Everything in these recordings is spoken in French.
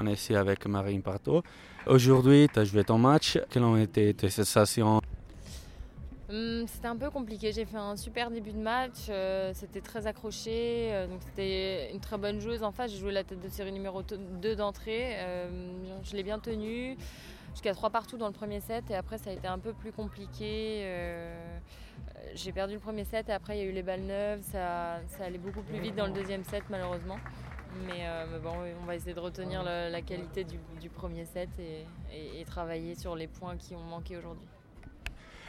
On est avec Marine Parto. Aujourd'hui, tu as joué ton match. Quelles ont été tes sensations? Hum, C'était un peu compliqué. J'ai fait un super début de match. Euh, c'était très accroché. Euh, c'était une très bonne joueuse en face. J'ai joué la tête de série numéro 2 d'entrée. Euh, je l'ai bien tenue jusqu'à 3 partout dans le premier set. Et après, ça a été un peu plus compliqué. J'ai perdu le premier set et après, il y a eu les balles neuves. Ça, ça allait beaucoup plus vite dans le deuxième set, malheureusement. Euh, mais, bon, on va essayer de retenir la, qualité du, premier set et, travailler sur les points qui ont manqué aujourd'hui.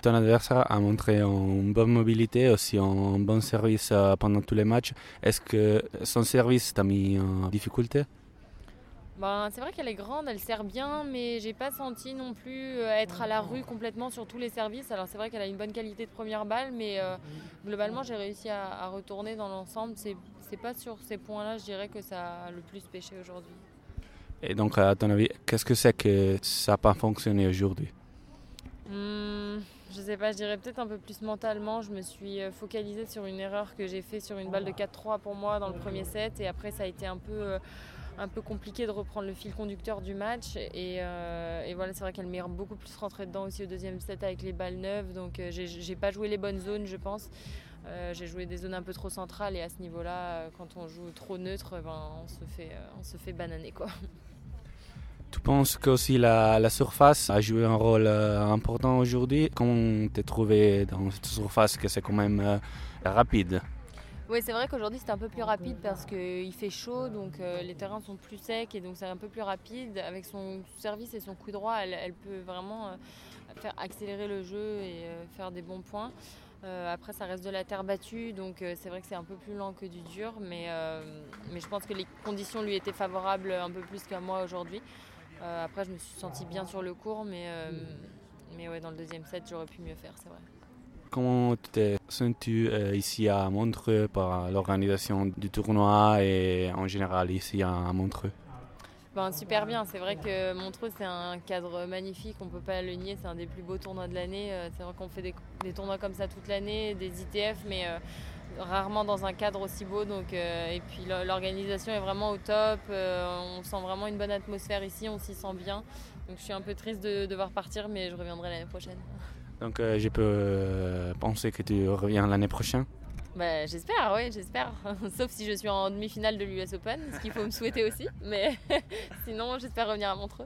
Ton adversaire a montré une bonne mobilité, aussi un bon service euh, pendant tous les matchs. Est-ce que son service t'a mis en difficulté? Ben, c'est vrai qu'elle est grande, elle sert bien, mais j'ai pas senti non plus euh, être à la rue complètement sur tous les services. Alors c'est vrai qu'elle a une bonne qualité de première balle, mais euh, globalement j'ai réussi à, retourner dans l'ensemble. C'est, c'est pas sur ces points-là, je dirais que ça a le plus pêché aujourd'hui. Et donc, à ton avis, qu'est-ce que c'est que ça n'a pas fonctionné aujourd'hui? Hmm, Je sais pas, je dirais peut-être un peu plus mentalement. Je me suis euh, focalisée sur une erreur que j'ai fait sur une balle de 4-3 pour moi dans le premier set, et après ça a été un peu un peu compliqué de reprendre le fil conducteur du match. Et, euh, voilà, c'est vrai qu'elle m'est beaucoup plus rentrée dedans aussi au deuxième set avec les balles neuves. Donc euh, j'ai pas joué les bonnes zones, je pense. Euh, j'ai joué des zones un peu trop centrales et à ce niveau-là, quand on joue trop neutre, ben, on, se fait, on se fait bananer. Quoi. Tu penses que aussi la, surface a joué un rôle important aujourd'hui? Comment t'es trouvé dans cette surface que c'est quand même rapide? Oui, c'est vrai qu'aujourd'hui c'était un peu plus rapide parce qu'il fait chaud, donc euh, les terrains sont plus secs et donc c'est un peu plus rapide. Avec son service et son coup droit, elle, peut vraiment euh, faire accélérer le jeu et euh, faire des bons points. après, ça reste de la terre battue, donc c'est vrai que c'est un peu plus lent que du dur, mais, mais je pense que les conditions lui étaient favorables un peu plus qu'à moi aujourd'hui. après, je me suis sentie bien sur le cours, mais, mais ouais, dans le deuxième set, j'aurais pu mieux faire, c'est vrai. Comment tu t'es senti euh, ici à Montreux par l'organisation du tournoi et en général ici à Montreux? Ben, super bien, c'est vrai que Montreux c'est un cadre magnifique, on ne peut pas le nier, c'est un des plus beaux tournois de l'année. Euh, c'est vrai qu'on fait des, tournois comme ça toute l'année, des ITF, mais euh, rarement dans un cadre aussi beau. Donc, et puis l'organisation est vraiment au top, on sent vraiment une bonne atmosphère ici, on s'y sent bien. Donc je suis un peu triste de devoir partir, mais je reviendrai l'année prochaine. Donc euh, je peux euh, penser que tu reviens l'année prochaine bah, J'espère, oui, j'espère. Sauf si je suis en demi-finale de l'US Open, ce qu'il faut me souhaiter aussi. Mais sinon, j'espère revenir à Montreux.